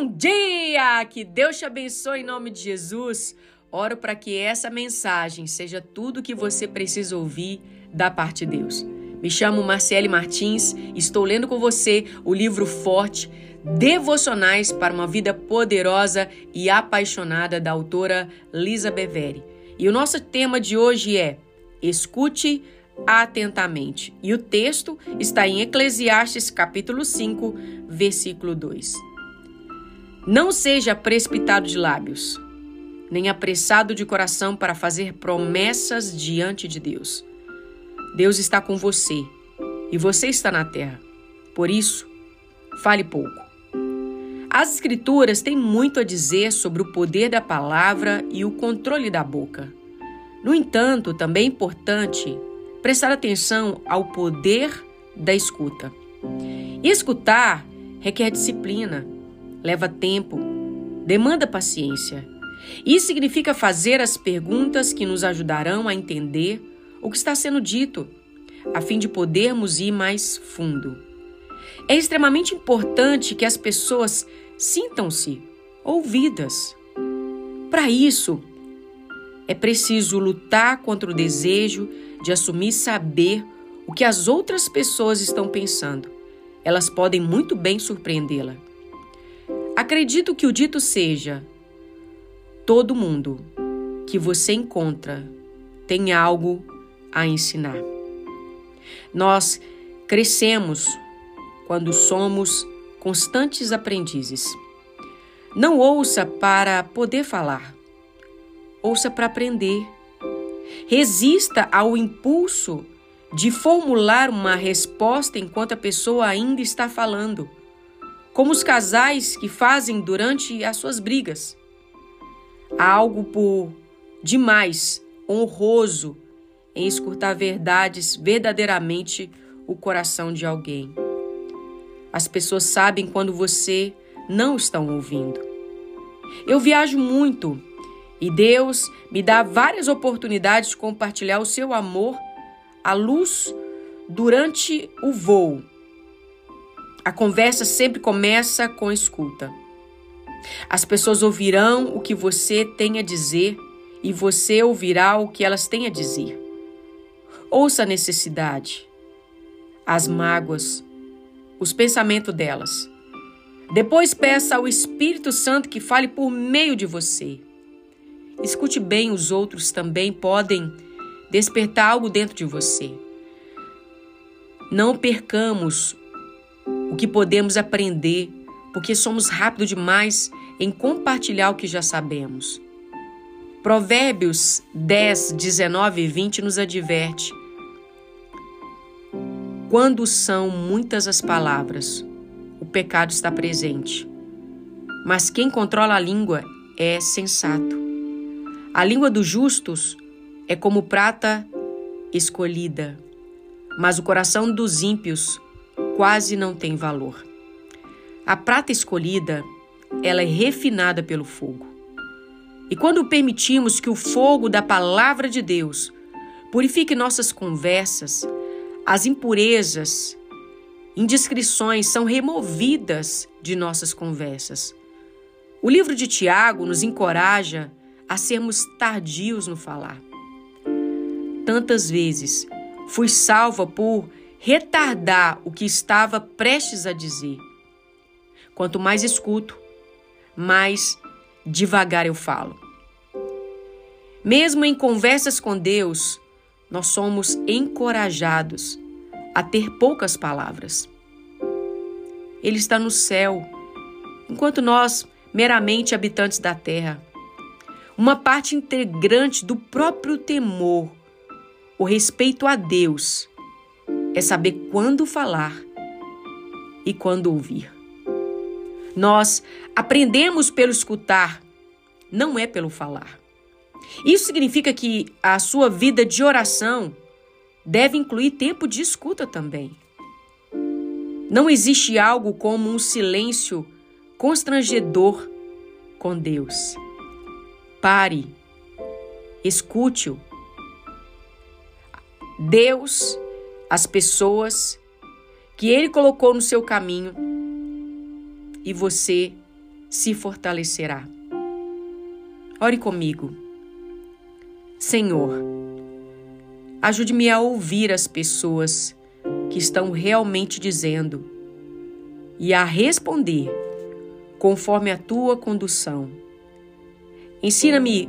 Bom dia! Que Deus te abençoe em nome de Jesus. Oro para que essa mensagem seja tudo o que você precisa ouvir da parte de Deus. Me chamo Marcele Martins, estou lendo com você o livro Forte, Devocionais para uma Vida Poderosa e Apaixonada da autora Lisa Beveri. E o nosso tema de hoje é Escute atentamente. E o texto está em Eclesiastes capítulo 5, versículo 2. Não seja precipitado de lábios, nem apressado de coração para fazer promessas diante de Deus. Deus está com você e você está na terra. Por isso, fale pouco. As Escrituras têm muito a dizer sobre o poder da palavra e o controle da boca. No entanto, também é importante prestar atenção ao poder da escuta. E escutar requer disciplina leva tempo, demanda paciência. Isso significa fazer as perguntas que nos ajudarão a entender o que está sendo dito, a fim de podermos ir mais fundo. É extremamente importante que as pessoas sintam-se ouvidas. Para isso, é preciso lutar contra o desejo de assumir saber o que as outras pessoas estão pensando. Elas podem muito bem surpreendê-la. Acredito que o dito seja: todo mundo que você encontra tem algo a ensinar. Nós crescemos quando somos constantes aprendizes. Não ouça para poder falar, ouça para aprender. Resista ao impulso de formular uma resposta enquanto a pessoa ainda está falando como os casais que fazem durante as suas brigas. Há algo por demais honroso em escutar verdades verdadeiramente o coração de alguém. As pessoas sabem quando você não está ouvindo. Eu viajo muito e Deus me dá várias oportunidades de compartilhar o seu amor à luz durante o voo a conversa sempre começa com escuta. As pessoas ouvirão o que você tem a dizer e você ouvirá o que elas têm a dizer. Ouça a necessidade, as mágoas, os pensamentos delas. Depois peça ao Espírito Santo que fale por meio de você. Escute bem, os outros também podem despertar algo dentro de você. Não percamos o que podemos aprender, porque somos rápidos demais em compartilhar o que já sabemos. Provérbios 10, 19 e 20 nos adverte: Quando são muitas as palavras, o pecado está presente. Mas quem controla a língua é sensato. A língua dos justos é como prata escolhida, mas o coração dos ímpios quase não tem valor. A prata escolhida, ela é refinada pelo fogo. E quando permitimos que o fogo da palavra de Deus purifique nossas conversas, as impurezas, indiscrições são removidas de nossas conversas. O livro de Tiago nos encoraja a sermos tardios no falar. Tantas vezes fui salva por retardar o que estava prestes a dizer. Quanto mais escuto, mais devagar eu falo. Mesmo em conversas com Deus, nós somos encorajados a ter poucas palavras. Ele está no céu, enquanto nós, meramente habitantes da terra, uma parte integrante do próprio temor, o respeito a Deus, é saber quando falar e quando ouvir. Nós aprendemos pelo escutar, não é pelo falar. Isso significa que a sua vida de oração deve incluir tempo de escuta também. Não existe algo como um silêncio constrangedor com Deus. Pare, escute-o. Deus as pessoas que Ele colocou no seu caminho e você se fortalecerá. Ore comigo. Senhor, ajude-me a ouvir as pessoas que estão realmente dizendo e a responder conforme a tua condução. Ensina-me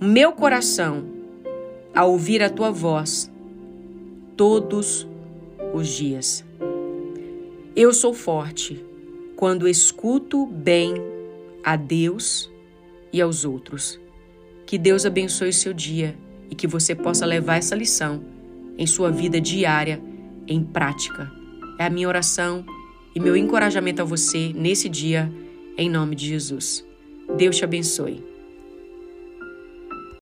meu coração a ouvir a tua voz todos os dias. Eu sou forte quando escuto bem a Deus e aos outros. Que Deus abençoe o seu dia e que você possa levar essa lição em sua vida diária em prática. É a minha oração e meu encorajamento a você nesse dia, em nome de Jesus. Deus te abençoe.